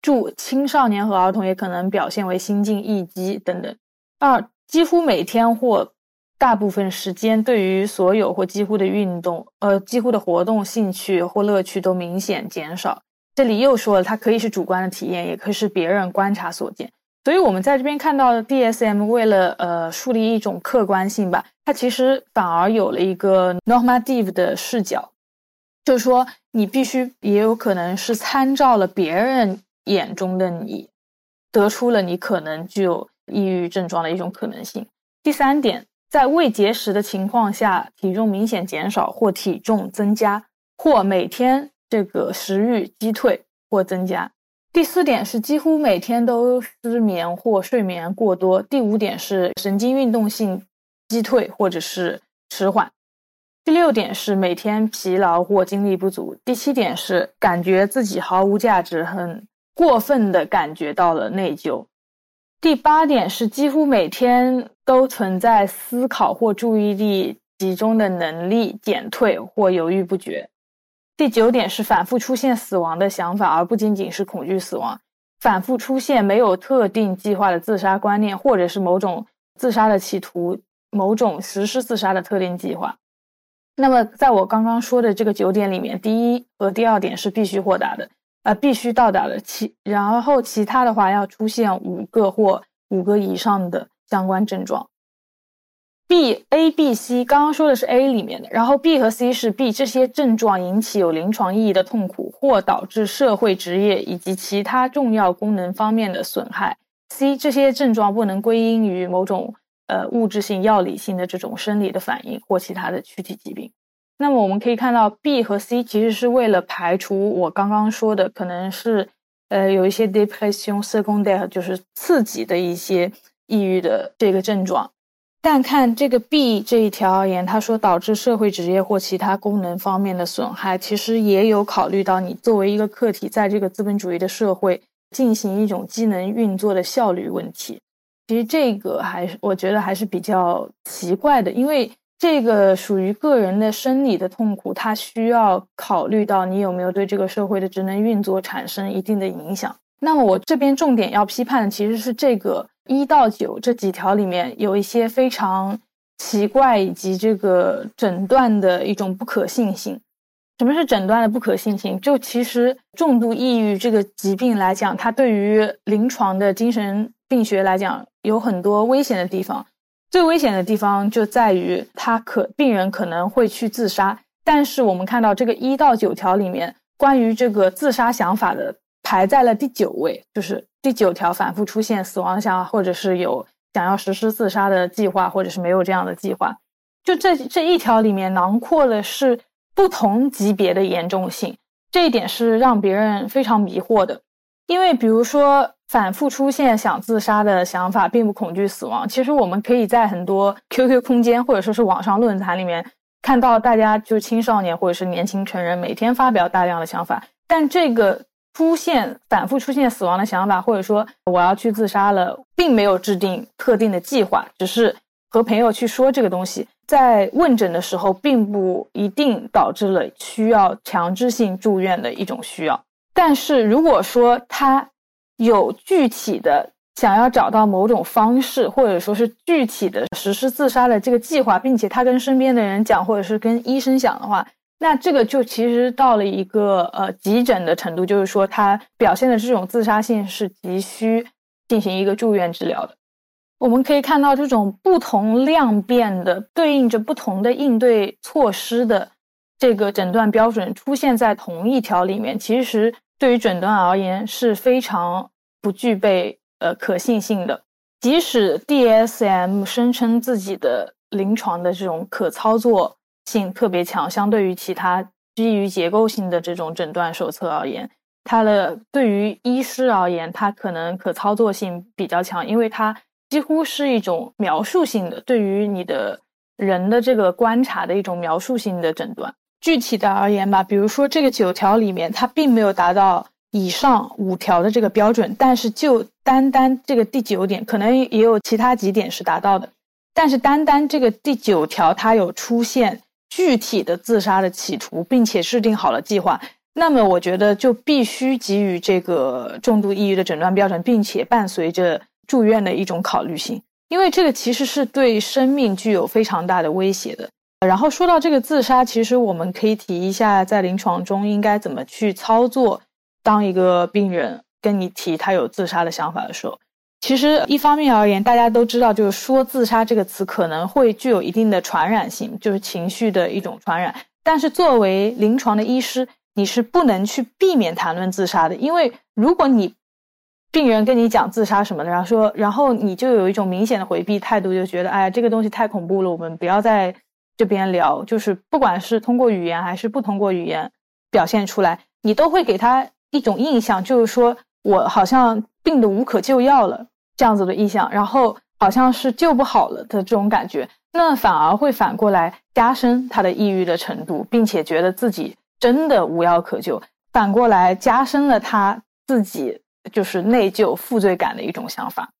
注：青少年和儿童也可能表现为心境易激等等。二、几乎每天或大部分时间，对于所有或几乎的运动，呃，几乎的活动、兴趣或乐趣都明显减少。这里又说了，它可以是主观的体验，也可以是别人观察所见。所以，我们在这边看到的 DSM 为了呃树立一种客观性吧，它其实反而有了一个 normative 的视角，就是说你必须也有可能是参照了别人眼中的你，得出了你可能具有抑郁症状的一种可能性。第三点，在未节食的情况下，体重明显减少或体重增加，或每天这个食欲击退或增加。第四点是几乎每天都失眠或睡眠过多。第五点是神经运动性击退或者是迟缓。第六点是每天疲劳或精力不足。第七点是感觉自己毫无价值，很过分的感觉到了内疚。第八点是几乎每天都存在思考或注意力集中的能力减退或犹豫不决。第九点是反复出现死亡的想法，而不仅仅是恐惧死亡。反复出现没有特定计划的自杀观念，或者是某种自杀的企图，某种实施自杀的特定计划。那么，在我刚刚说的这个九点里面，第一和第二点是必须获达的，呃，必须到达的。其然后其他的话要出现五个或五个以上的相关症状。B、A、B、C，刚刚说的是 A 里面的，然后 B 和 C 是 B 这些症状引起有临床意义的痛苦，或导致社会、职业以及其他重要功能方面的损害。C 这些症状不能归因于某种呃物质性、药理性的这种生理的反应或其他的躯体疾病。那么我们可以看到 B 和 C 其实是为了排除我刚刚说的可能是呃有一些 depression secondaire，就是刺激的一些抑郁的这个症状。但看这个 B 这一条而言，他说导致社会职业或其他功能方面的损害，其实也有考虑到你作为一个客体，在这个资本主义的社会进行一种机能运作的效率问题。其实这个还是我觉得还是比较奇怪的，因为这个属于个人的生理的痛苦，它需要考虑到你有没有对这个社会的职能运作产生一定的影响。那么我这边重点要批判的其实是这个。一到九这几条里面有一些非常奇怪，以及这个诊断的一种不可信性。什么是诊断的不可信性？就其实重度抑郁这个疾病来讲，它对于临床的精神病学来讲有很多危险的地方。最危险的地方就在于他可病人可能会去自杀。但是我们看到这个一到九条里面关于这个自杀想法的排在了第九位，就是。第九条反复出现死亡想，或者是有想要实施自杀的计划，或者是没有这样的计划。就这这一条里面囊括的是不同级别的严重性，这一点是让别人非常迷惑的。因为比如说反复出现想自杀的想法，并不恐惧死亡。其实我们可以在很多 QQ 空间或者说是网上论坛里面看到，大家就是青少年或者是年轻成人每天发表大量的想法，但这个。出现反复出现死亡的想法，或者说我要去自杀了，并没有制定特定的计划，只是和朋友去说这个东西。在问诊的时候，并不一定导致了需要强制性住院的一种需要。但是如果说他有具体的想要找到某种方式，或者说是具体的实施自杀的这个计划，并且他跟身边的人讲，或者是跟医生讲的话。那这个就其实到了一个呃急诊的程度，就是说他表现的这种自杀性是急需进行一个住院治疗的。我们可以看到，这种不同量变的对应着不同的应对措施的这个诊断标准出现在同一条里面，其实对于诊断而言是非常不具备呃可信性的。即使 DSM 声称自己的临床的这种可操作。性特别强，相对于其他基于结构性的这种诊断手册而言，它的对于医师而言，它可能可操作性比较强，因为它几乎是一种描述性的，对于你的人的这个观察的一种描述性的诊断。具体的而言吧，比如说这个九条里面，它并没有达到以上五条的这个标准，但是就单单这个第九点，可能也有其他几点是达到的，但是单单这个第九条，它有出现。具体的自杀的企图，并且制定好了计划，那么我觉得就必须给予这个重度抑郁的诊断标准，并且伴随着住院的一种考虑性，因为这个其实是对生命具有非常大的威胁的。然后说到这个自杀，其实我们可以提一下，在临床中应该怎么去操作。当一个病人跟你提他有自杀的想法的时候。其实，一方面而言，大家都知道，就是说自杀这个词可能会具有一定的传染性，就是情绪的一种传染。但是，作为临床的医师，你是不能去避免谈论自杀的，因为如果你病人跟你讲自杀什么的，然后说，然后你就有一种明显的回避态度，就觉得，哎呀，这个东西太恐怖了，我们不要在这边聊。就是不管是通过语言还是不通过语言表现出来，你都会给他一种印象，就是说我好像病得无可救药了这样子的意象，然后好像是救不好了的这种感觉，那反而会反过来加深他的抑郁的程度，并且觉得自己真的无药可救，反过来加深了他自己。就是内疚、负罪感的一种想法。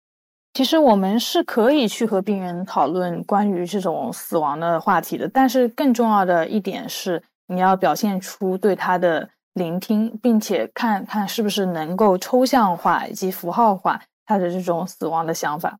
其实我们是可以去和病人讨论关于这种死亡的话题的，但是更重要的一点是，你要表现出对他的聆听，并且看看是不是能够抽象化以及符号化他的这种死亡的想法。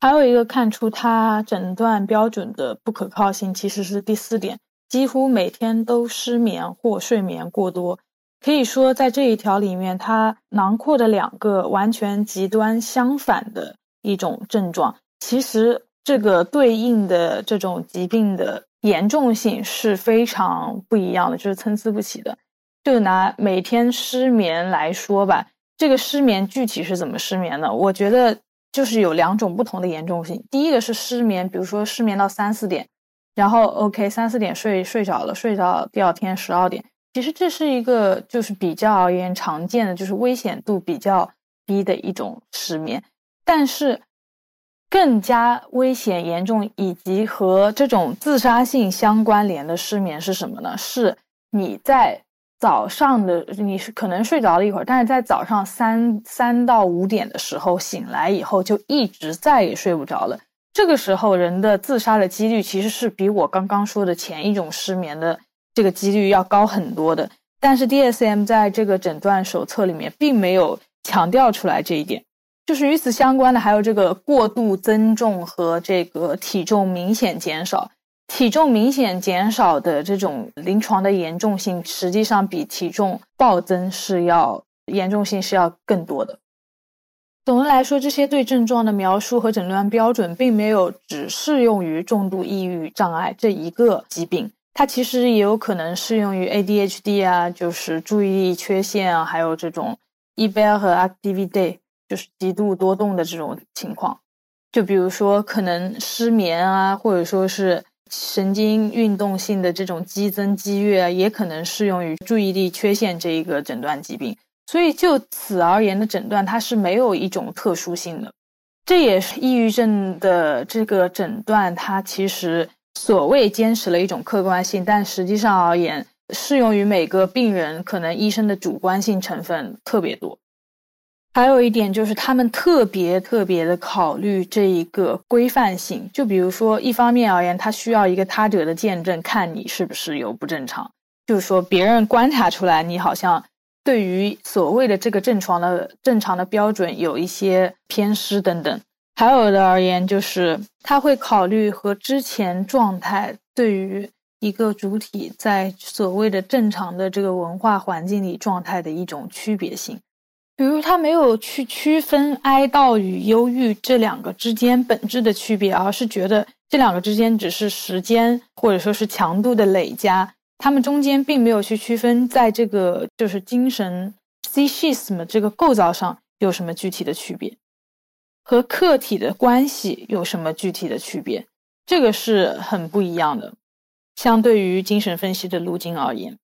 还有一个看出他诊断标准的不可靠性，其实是第四点，几乎每天都失眠或睡眠过多。可以说，在这一条里面，它囊括的两个完全极端相反的一种症状，其实这个对应的这种疾病的严重性是非常不一样的，就是参差不齐的。就拿每天失眠来说吧，这个失眠具体是怎么失眠的？我觉得就是有两种不同的严重性。第一个是失眠，比如说失眠到三四点，然后 OK 三四点睡睡着了，睡到第二天十二点。其实这是一个就是比较而言常见的，就是危险度比较低的一种失眠。但是更加危险严重以及和这种自杀性相关联的失眠是什么呢？是你在早上的你是可能睡着了一会儿，但是在早上三三到五点的时候醒来以后，就一直再也睡不着了。这个时候人的自杀的几率其实是比我刚刚说的前一种失眠的。这个几率要高很多的，但是 DSM 在这个诊断手册里面并没有强调出来这一点。就是与此相关的还有这个过度增重和这个体重明显减少。体重明显减少的这种临床的严重性，实际上比体重暴增是要严重性是要更多的。总的来说，这些对症状的描述和诊断标准，并没有只适用于重度抑郁障碍这一个疾病。它其实也有可能适用于 ADHD 啊，就是注意力缺陷啊，还有这种 EBL 和 Activity，就是极度多动的这种情况。就比如说可能失眠啊，或者说是神经运动性的这种激增激越，也可能适用于注意力缺陷这一个诊断疾病。所以就此而言的诊断，它是没有一种特殊性的。这也是抑郁症的这个诊断，它其实。所谓坚持了一种客观性，但实际上而言，适用于每个病人，可能医生的主观性成分特别多。还有一点就是，他们特别特别的考虑这一个规范性。就比如说，一方面而言，他需要一个他者的见证，看你是不是有不正常，就是说别人观察出来你好像对于所谓的这个正常的正常的标准有一些偏失等等。还有的而言，就是他会考虑和之前状态对于一个主体在所谓的正常的这个文化环境里状态的一种区别性。比如，他没有去区分哀悼与忧郁这两个之间本质的区别，而是觉得这两个之间只是时间或者说是强度的累加，他们中间并没有去区分在这个就是精神 s c h i s m 这个构造上有什么具体的区别。和客体的关系有什么具体的区别？这个是很不一样的。相对于精神分析的路径而言，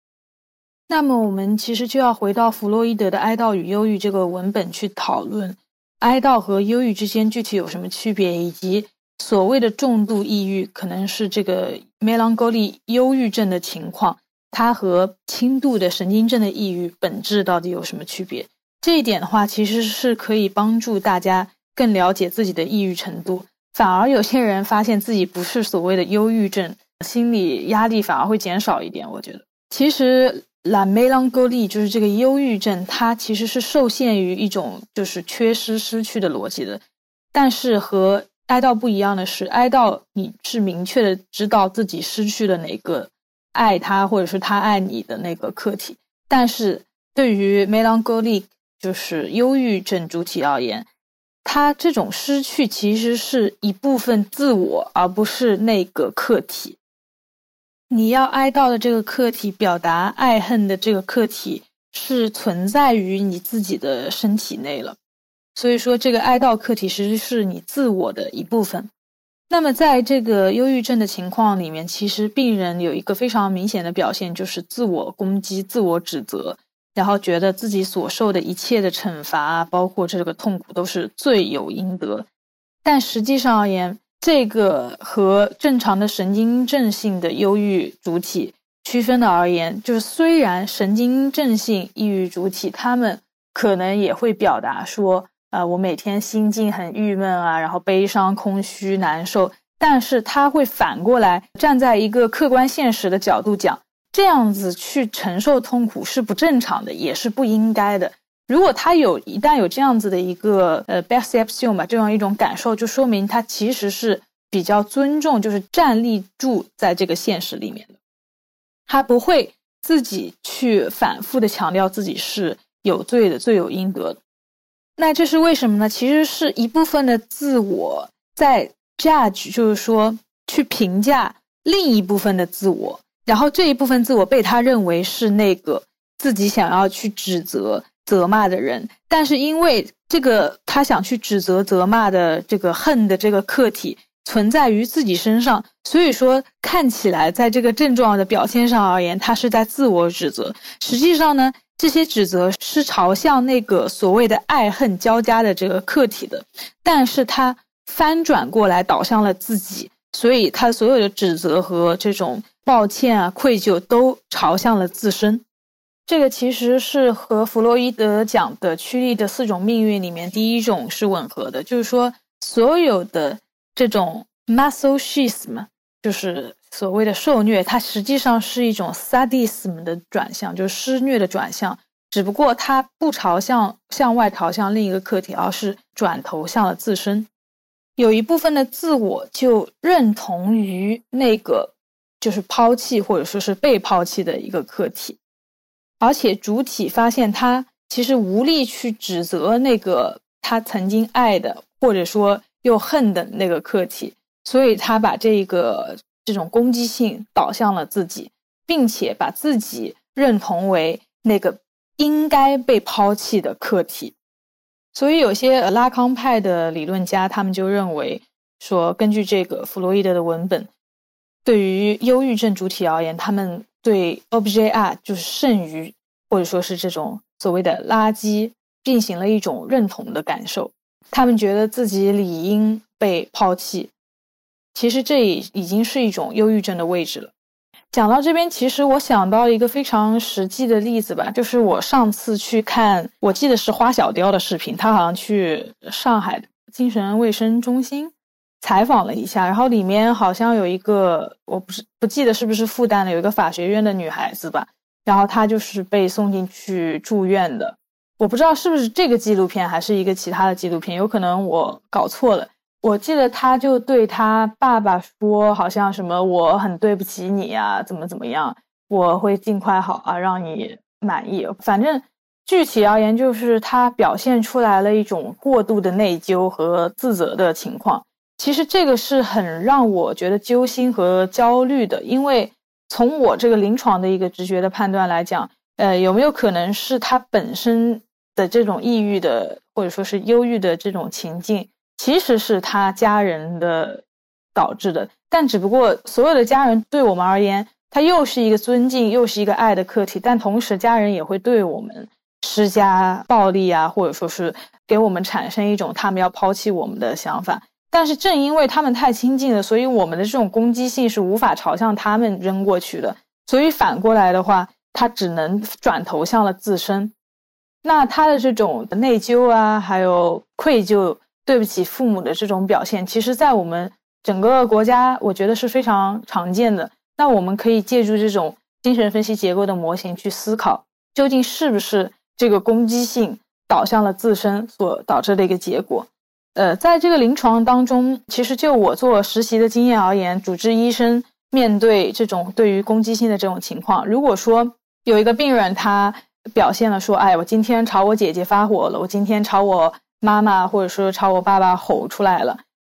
那么我们其实就要回到弗洛伊德的《哀悼与忧郁》这个文本去讨论，哀悼和忧郁之间具体有什么区别，以及所谓的重度抑郁可能是这个 melancholy 忧郁症的情况，它和轻度的神经症的抑郁本质到底有什么区别？这一点的话，其实是可以帮助大家。更了解自己的抑郁程度，反而有些人发现自己不是所谓的忧郁症，心理压力反而会减少一点。我觉得，其实 la melancholy 就是这个忧郁症，它其实是受限于一种就是缺失、失去的逻辑的。但是和哀悼不一样的是，哀悼你是明确的知道自己失去了哪个爱他或者是他爱你的那个客体，但是对于 melancholy 就是忧郁症主体而言。他这种失去其实是一部分自我，而不是那个客体。你要哀悼的这个客体，表达爱恨的这个客体，是存在于你自己的身体内了。所以说，这个哀悼客体其实是你自我的一部分。那么，在这个忧郁症的情况里面，其实病人有一个非常明显的表现，就是自我攻击、自我指责，然后觉得自己所受的一切的惩罚，包括这个痛苦，都是罪有应得。但实际上而言，这个和正常的神经症性的忧郁主体区分的而言，就是虽然神经症性抑郁主体他们可能也会表达说。呃，我每天心境很郁闷啊，然后悲伤、空虚、难受。但是他会反过来站在一个客观现实的角度讲，这样子去承受痛苦是不正常的，也是不应该的。如果他有一旦有这样子的一个呃 best a p s i o n 吧，这样一种感受，就说明他其实是比较尊重，就是站立住在这个现实里面的。他不会自己去反复的强调自己是有罪的、罪有应得。那这是为什么呢？其实是一部分的自我在 judge，就是说去评价另一部分的自我，然后这一部分自我被他认为是那个自己想要去指责、责骂的人，但是因为这个他想去指责、责骂的这个恨的这个客体存在于自己身上，所以说看起来在这个症状的表现上而言，他是在自我指责，实际上呢。这些指责是朝向那个所谓的爱恨交加的这个客体的，但是他翻转过来导向了自己，所以他所有的指责和这种抱歉啊、愧疚都朝向了自身。这个其实是和弗洛伊德讲的趋利的四种命运里面第一种是吻合的，就是说所有的这种 masochism，就是。所谓的受虐，它实际上是一种 sadism 的转向，就是施虐的转向。只不过它不朝向向外朝向另一个客体，而是转头向了自身。有一部分的自我就认同于那个就是抛弃或者说是被抛弃的一个客体，而且主体发现他其实无力去指责那个他曾经爱的或者说又恨的那个客体，所以他把这个。这种攻击性导向了自己，并且把自己认同为那个应该被抛弃的客体，所以有些拉康派的理论家，他们就认为说，根据这个弗洛伊德的文本，对于忧郁症主体而言，他们对 OBJR 就是剩余或者说是这种所谓的垃圾进行了一种认同的感受，他们觉得自己理应被抛弃。其实这已已经是一种忧郁症的位置了。讲到这边，其实我想到一个非常实际的例子吧，就是我上次去看，我记得是花小雕的视频，他好像去上海精神卫生中心采访了一下，然后里面好像有一个，我不是不记得是不是复旦的，有一个法学院的女孩子吧，然后她就是被送进去住院的，我不知道是不是这个纪录片，还是一个其他的纪录片，有可能我搞错了。我记得他就对他爸爸说，好像什么我很对不起你呀，怎么怎么样，我会尽快好啊，让你满意。反正具体而言，就是他表现出来了一种过度的内疚和自责的情况。其实这个是很让我觉得揪心和焦虑的，因为从我这个临床的一个直觉的判断来讲，呃，有没有可能是他本身的这种抑郁的或者说是忧郁的这种情境？其实是他家人的导致的，但只不过所有的家人对我们而言，他又是一个尊敬，又是一个爱的客体，但同时家人也会对我们施加暴力啊，或者说是给我们产生一种他们要抛弃我们的想法。但是正因为他们太亲近了，所以我们的这种攻击性是无法朝向他们扔过去的，所以反过来的话，他只能转头向了自身。那他的这种内疚啊，还有愧疚。对不起父母的这种表现，其实，在我们整个国家，我觉得是非常常见的。那我们可以借助这种精神分析结构的模型去思考，究竟是不是这个攻击性导向了自身所导致的一个结果。呃，在这个临床当中，其实就我做实习的经验而言，主治医生面对这种对于攻击性的这种情况，如果说有一个病人他表现了说，哎，我今天朝我姐姐发火了，我今天朝我。妈妈或者说朝我爸爸吼出来了，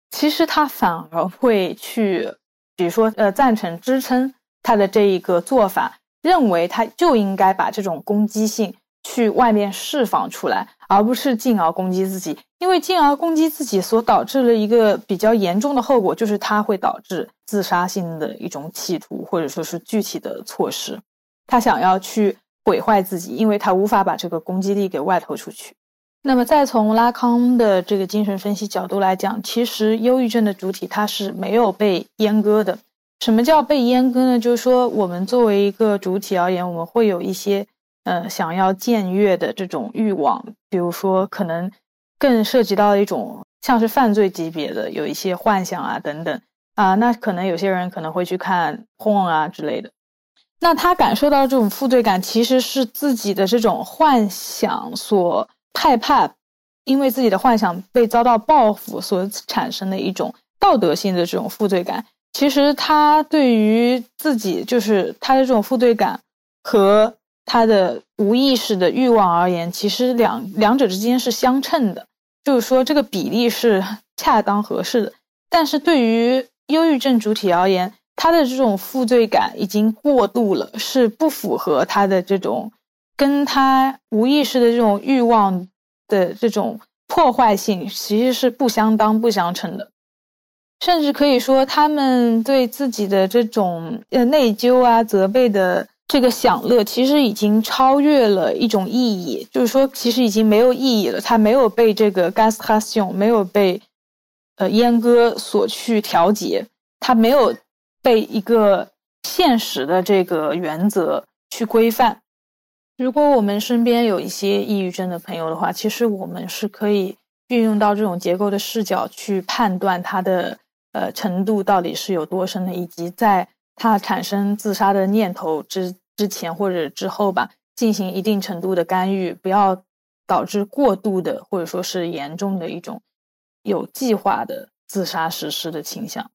其实他反而会去，比如说呃赞成支撑他的这一个做法，认为他就应该把这种攻击性去外面释放出来，而不是进而攻击自己。因为进而攻击自己所导致的一个比较严重的后果，就是它会导致自杀性的一种企图，或者说是具体的措施。他想要去毁坏自己，因为他无法把这个攻击力给外透出去。那么，再从拉康的这个精神分析角度来讲，其实忧郁症的主体它是没有被阉割的。什么叫被阉割呢？就是说，我们作为一个主体而言，我们会有一些呃想要僭越的这种欲望，比如说可能更涉及到一种像是犯罪级别的，有一些幻想啊等等啊。那可能有些人可能会去看 porn 啊之类的。那他感受到这种负罪感，其实是自己的这种幻想所。害怕，因为自己的幻想被遭到报复所产生的一种道德性的这种负罪感。其实他对于自己，就是他的这种负罪感和他的无意识的欲望而言，其实两两者之间是相称的，就是说这个比例是 [LAUGHS] 恰当合适的。但是对于忧郁症主体而言，他的这种负罪感已经过度了，是不符合他的这种。跟他无意识的这种欲望的这种破坏性，其实是不相当、不相称的，甚至可以说，他们对自己的这种呃内疚啊、责备的这个享乐，其实已经超越了一种意义，就是说，其实已经没有意义了。它没有被这个 gastation 没有被呃阉割所去调节，它没有被一个现实的这个原则去规范。如果我们身边有一些抑郁症的朋友的话，其实我们是可以运用到这种结构的视角去判断他的呃程度到底是有多深的，以及在他产生自杀的念头之之前或者之后吧，进行一定程度的干预，不要导致过度的或者说是严重的一种有计划的自杀实施的倾向。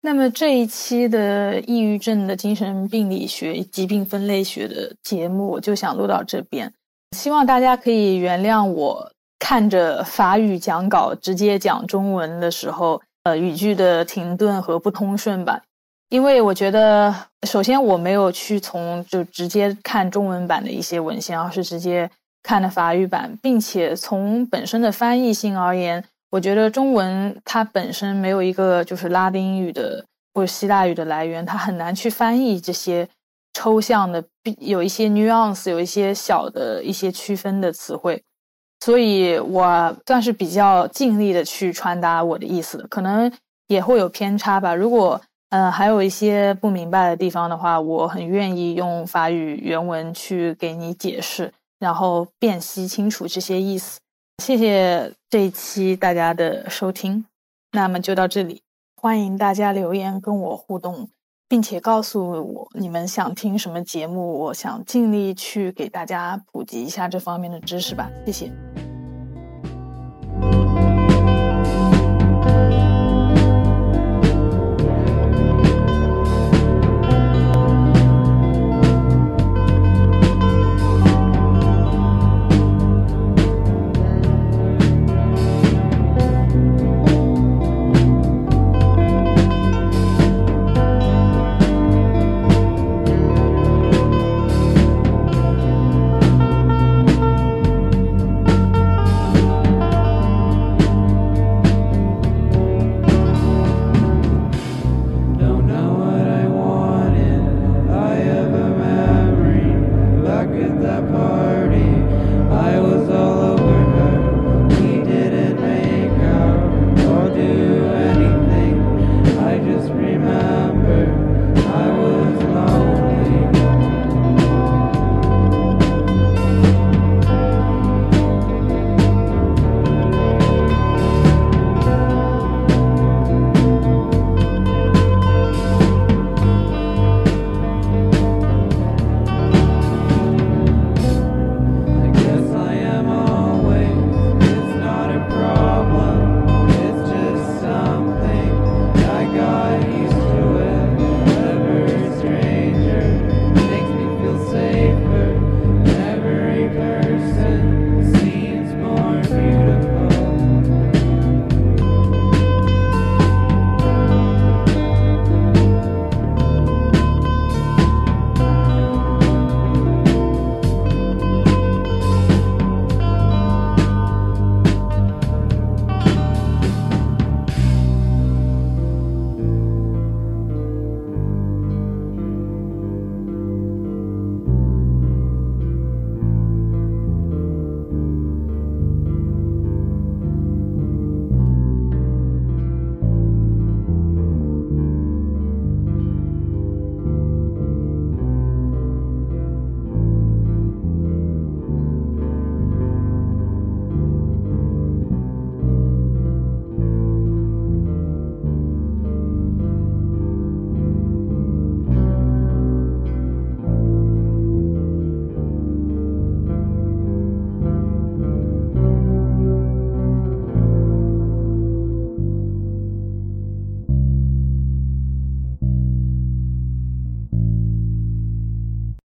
那么这一期的抑郁症的精神病理学、疾病分类学的节目，我就想录到这边。希望大家可以原谅我看着法语讲稿直接讲中文的时候，呃，语句的停顿和不通顺吧。因为我觉得，首先我没有去从就直接看中文版的一些文献，而是直接看的法语版，并且从本身的翻译性而言。我觉得中文它本身没有一个就是拉丁语的或者希腊语的来源，它很难去翻译这些抽象的，有一些 nuance，有一些小的一些区分的词汇，所以我算是比较尽力的去传达我的意思，可能也会有偏差吧。如果呃还有一些不明白的地方的话，我很愿意用法语原文去给你解释，然后辨析清楚这些意思。谢谢这一期大家的收听，那么就到这里。欢迎大家留言跟我互动，并且告诉我你们想听什么节目，我想尽力去给大家普及一下这方面的知识吧。谢谢。